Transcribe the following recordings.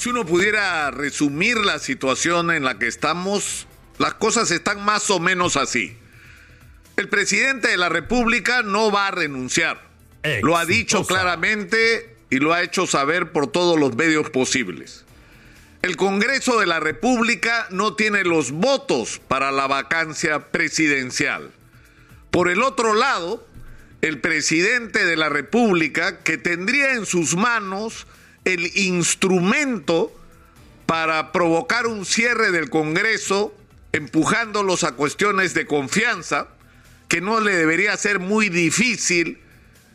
Si uno pudiera resumir la situación en la que estamos, las cosas están más o menos así. El presidente de la República no va a renunciar. Lo ha dicho claramente y lo ha hecho saber por todos los medios posibles. El Congreso de la República no tiene los votos para la vacancia presidencial. Por el otro lado, el presidente de la República, que tendría en sus manos el instrumento para provocar un cierre del Congreso, empujándolos a cuestiones de confianza, que no le debería ser muy difícil,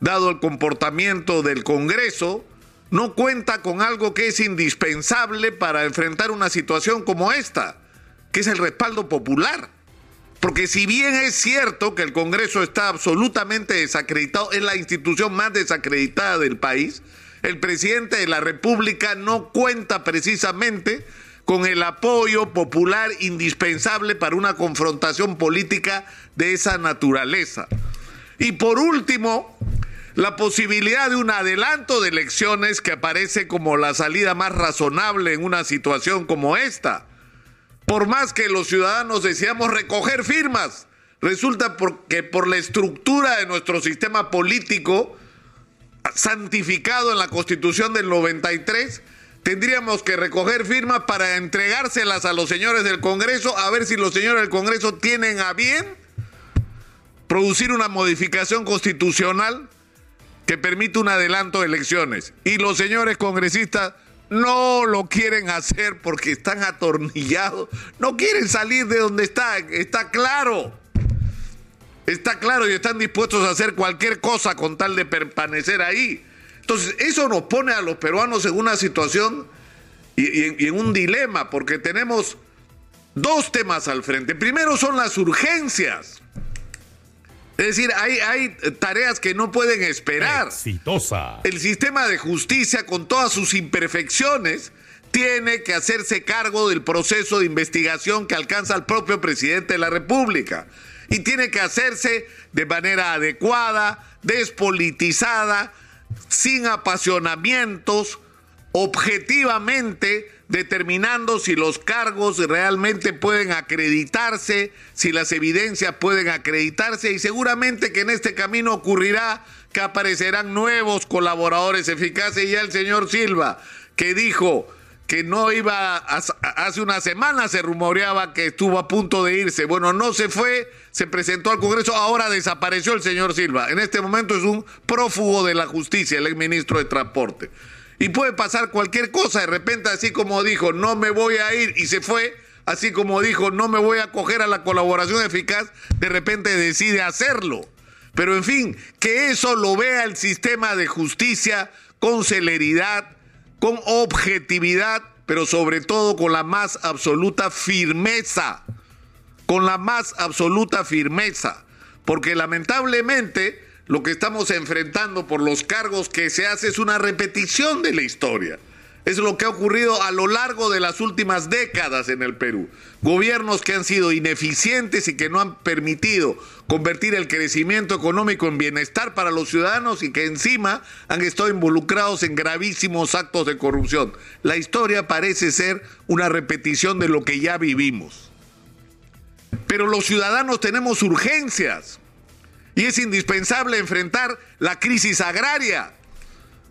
dado el comportamiento del Congreso, no cuenta con algo que es indispensable para enfrentar una situación como esta, que es el respaldo popular. Porque si bien es cierto que el Congreso está absolutamente desacreditado, es la institución más desacreditada del país, el presidente de la República no cuenta precisamente con el apoyo popular indispensable para una confrontación política de esa naturaleza. Y por último, la posibilidad de un adelanto de elecciones que aparece como la salida más razonable en una situación como esta. Por más que los ciudadanos deseamos recoger firmas, resulta que por la estructura de nuestro sistema político, santificado en la Constitución del 93, tendríamos que recoger firmas para entregárselas a los señores del Congreso, a ver si los señores del Congreso tienen a bien producir una modificación constitucional que permita un adelanto de elecciones. Y los señores congresistas no lo quieren hacer porque están atornillados, no quieren salir de donde están, está claro. Está claro y están dispuestos a hacer cualquier cosa con tal de permanecer ahí. Entonces, eso nos pone a los peruanos en una situación y, en un dilema, porque tenemos dos temas al frente. Primero son las urgencias. Es decir, hay, hay, tareas que no pueden esperar. Exitosa. El sistema de justicia, con todas sus imperfecciones, tiene que hacerse cargo del proceso de investigación que alcanza el propio presidente de la República y tiene que hacerse de manera adecuada, despolitizada, sin apasionamientos, objetivamente determinando si los cargos realmente pueden acreditarse, si las evidencias pueden acreditarse y seguramente que en este camino ocurrirá que aparecerán nuevos colaboradores eficaces. Y ya el señor Silva que dijo que no iba, hace una semana se rumoreaba que estuvo a punto de irse. Bueno, no se fue, se presentó al Congreso, ahora desapareció el señor Silva. En este momento es un prófugo de la justicia, el exministro de Transporte. Y puede pasar cualquier cosa, de repente así como dijo, no me voy a ir y se fue, así como dijo, no me voy a acoger a la colaboración eficaz, de repente decide hacerlo. Pero en fin, que eso lo vea el sistema de justicia con celeridad, con objetividad, pero sobre todo con la más absoluta firmeza, con la más absoluta firmeza, porque lamentablemente lo que estamos enfrentando por los cargos que se hace es una repetición de la historia. Es lo que ha ocurrido a lo largo de las últimas décadas en el Perú. Gobiernos que han sido ineficientes y que no han permitido convertir el crecimiento económico en bienestar para los ciudadanos y que encima han estado involucrados en gravísimos actos de corrupción. La historia parece ser una repetición de lo que ya vivimos. Pero los ciudadanos tenemos urgencias y es indispensable enfrentar la crisis agraria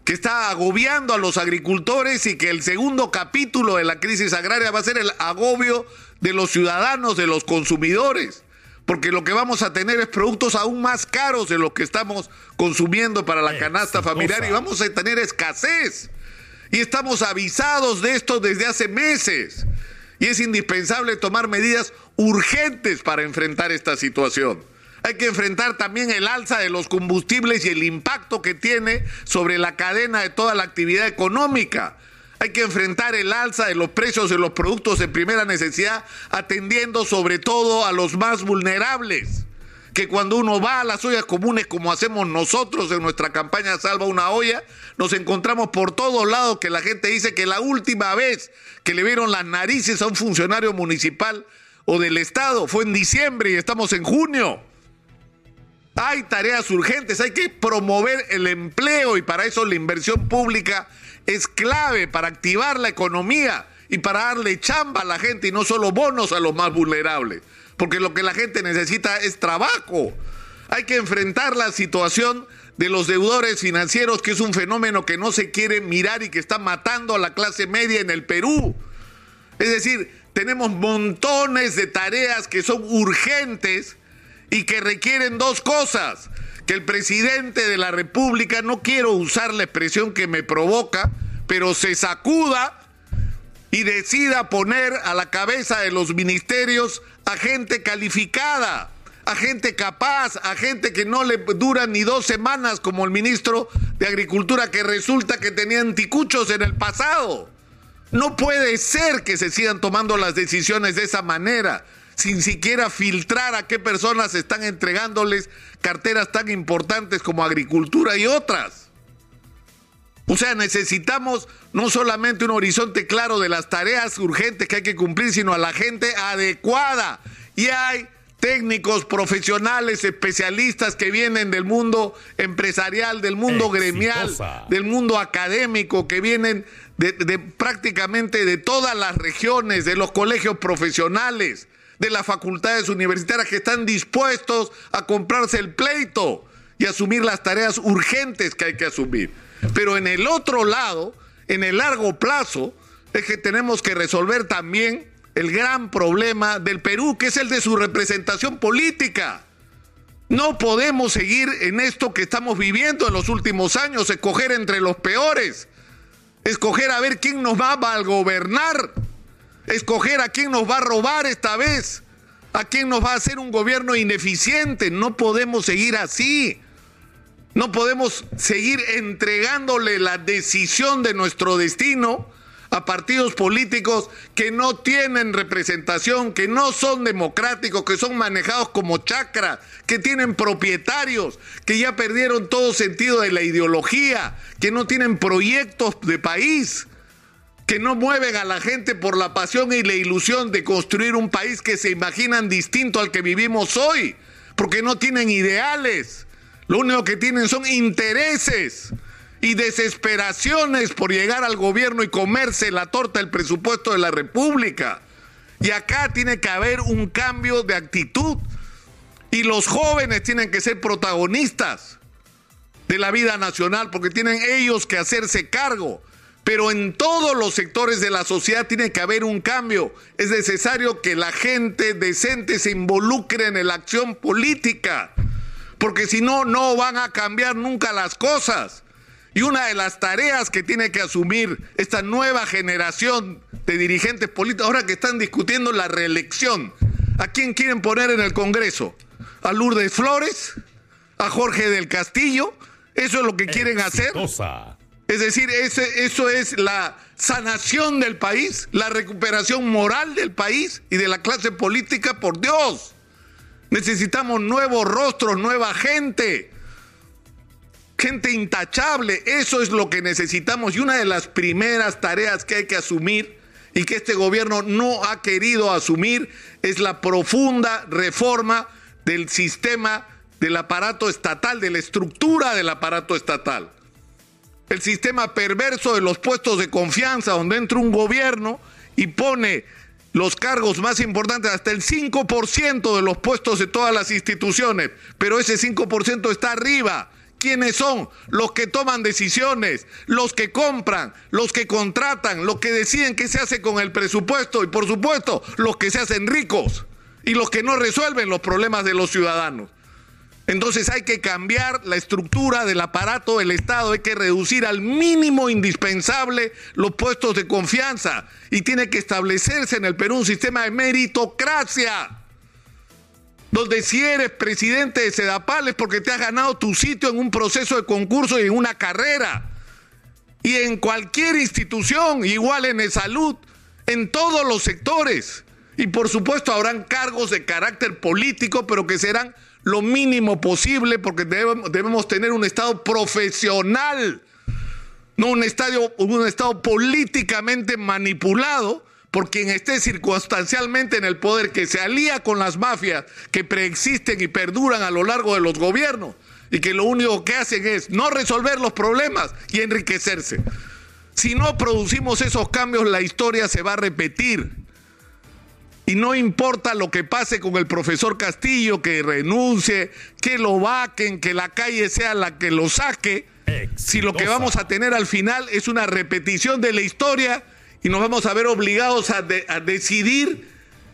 que está agobiando a los agricultores y que el segundo capítulo de la crisis agraria va a ser el agobio de los ciudadanos, de los consumidores, porque lo que vamos a tener es productos aún más caros de lo que estamos consumiendo para la canasta familiar y vamos a tener escasez. Y estamos avisados de esto desde hace meses. Y es indispensable tomar medidas urgentes para enfrentar esta situación. Hay que enfrentar también el alza de los combustibles y el impacto que tiene sobre la cadena de toda la actividad económica. Hay que enfrentar el alza de los precios de los productos de primera necesidad, atendiendo sobre todo a los más vulnerables. Que cuando uno va a las ollas comunes, como hacemos nosotros en nuestra campaña Salva una olla, nos encontramos por todos lados que la gente dice que la última vez que le vieron las narices a un funcionario municipal o del Estado fue en diciembre y estamos en junio. Hay tareas urgentes, hay que promover el empleo y para eso la inversión pública es clave para activar la economía y para darle chamba a la gente y no solo bonos a los más vulnerables. Porque lo que la gente necesita es trabajo. Hay que enfrentar la situación de los deudores financieros, que es un fenómeno que no se quiere mirar y que está matando a la clase media en el Perú. Es decir, tenemos montones de tareas que son urgentes y que requieren dos cosas. Que el presidente de la República, no quiero usar la expresión que me provoca, pero se sacuda y decida poner a la cabeza de los ministerios a gente calificada a gente capaz, a gente que no le dura ni dos semanas como el ministro de Agricultura que resulta que tenía anticuchos en el pasado. No puede ser que se sigan tomando las decisiones de esa manera, sin siquiera filtrar a qué personas están entregándoles carteras tan importantes como agricultura y otras. O sea, necesitamos no solamente un horizonte claro de las tareas urgentes que hay que cumplir, sino a la gente adecuada. Y hay técnicos, profesionales, especialistas que vienen del mundo empresarial, del mundo gremial, del mundo académico, que vienen de, de, prácticamente de todas las regiones, de los colegios profesionales, de las facultades universitarias que están dispuestos a comprarse el pleito y asumir las tareas urgentes que hay que asumir. Pero en el otro lado, en el largo plazo, es que tenemos que resolver también el gran problema del Perú, que es el de su representación política. No podemos seguir en esto que estamos viviendo en los últimos años, escoger entre los peores, escoger a ver quién nos va a gobernar, escoger a quién nos va a robar esta vez, a quién nos va a hacer un gobierno ineficiente. No podemos seguir así. No podemos seguir entregándole la decisión de nuestro destino a partidos políticos que no tienen representación, que no son democráticos, que son manejados como chacra, que tienen propietarios, que ya perdieron todo sentido de la ideología, que no tienen proyectos de país, que no mueven a la gente por la pasión y la ilusión de construir un país que se imaginan distinto al que vivimos hoy, porque no tienen ideales, lo único que tienen son intereses y desesperaciones por llegar al gobierno y comerse la torta del presupuesto de la República. Y acá tiene que haber un cambio de actitud. Y los jóvenes tienen que ser protagonistas de la vida nacional porque tienen ellos que hacerse cargo. Pero en todos los sectores de la sociedad tiene que haber un cambio. Es necesario que la gente decente se involucre en la acción política. Porque si no, no van a cambiar nunca las cosas. Y una de las tareas que tiene que asumir esta nueva generación de dirigentes políticos, ahora que están discutiendo la reelección, ¿a quién quieren poner en el Congreso? ¿A Lourdes Flores? ¿A Jorge del Castillo? ¿Eso es lo que quieren hacer? Es decir, ese, eso es la sanación del país, la recuperación moral del país y de la clase política, por Dios. Necesitamos nuevos rostros, nueva gente gente intachable. Eso es lo que necesitamos y una de las primeras tareas que hay que asumir y que este gobierno no ha querido asumir es la profunda reforma del sistema del aparato estatal, de la estructura del aparato estatal. El sistema perverso de los puestos de confianza, donde entra un gobierno y pone los cargos más importantes, hasta el 5% de los puestos de todas las instituciones, pero ese 5% está arriba. Quiénes son los que toman decisiones, los que compran, los que contratan, los que deciden qué se hace con el presupuesto y por supuesto los que se hacen ricos y los que no resuelven los problemas de los ciudadanos. Entonces hay que cambiar la estructura del aparato del Estado, hay que reducir al mínimo indispensable los puestos de confianza y tiene que establecerse en el Perú un sistema de meritocracia donde si eres presidente de Sedapal es porque te has ganado tu sitio en un proceso de concurso y en una carrera. Y en cualquier institución, igual en el salud, en todos los sectores. Y por supuesto habrán cargos de carácter político, pero que serán lo mínimo posible porque debemos, tener un Estado profesional, no un, estadio, un Estado políticamente manipulado por quien esté circunstancialmente en el poder, que se alía con las mafias que preexisten y perduran a lo largo de los gobiernos y que lo único que hacen es no resolver los problemas y enriquecerse. Si no producimos esos cambios, la historia se va a repetir. Y no importa lo que pase con el profesor Castillo, que renuncie, que lo vaquen, que la calle sea la que lo saque, si lo que vamos a tener al final es una repetición de la historia y nos vamos a ver obligados a, a decidir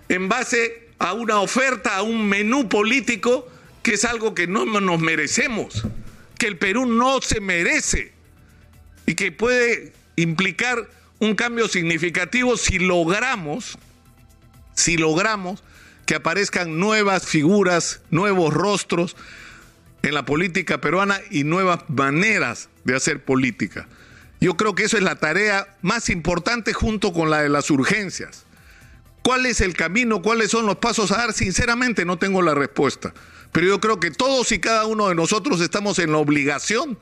en base a una oferta, a un menú político, que es algo que no nos merecemos, que el Perú no se merece y que puede implicar un cambio significativo si logramos si logramos que aparezcan nuevas figuras, nuevos rostros en la política peruana y nuevas maneras de hacer política. Yo creo que eso es la tarea más importante junto con la de las urgencias. ¿Cuál es el camino? ¿Cuáles son los pasos a dar? Sinceramente no tengo la respuesta. Pero yo creo que todos y cada uno de nosotros estamos en la obligación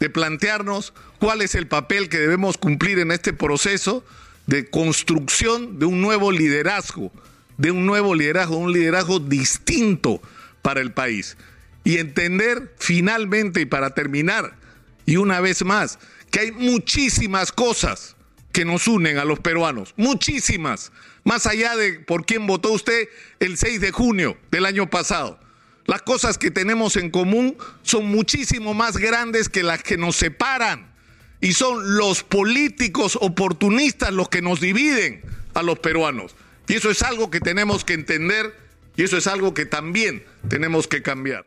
de plantearnos cuál es el papel que debemos cumplir en este proceso de construcción de un nuevo liderazgo, de un nuevo liderazgo, un liderazgo distinto para el país. Y entender finalmente y para terminar, y una vez más, que hay muchísimas cosas que nos unen a los peruanos, muchísimas, más allá de por quién votó usted el 6 de junio del año pasado. Las cosas que tenemos en común son muchísimo más grandes que las que nos separan y son los políticos oportunistas los que nos dividen a los peruanos. Y eso es algo que tenemos que entender y eso es algo que también tenemos que cambiar.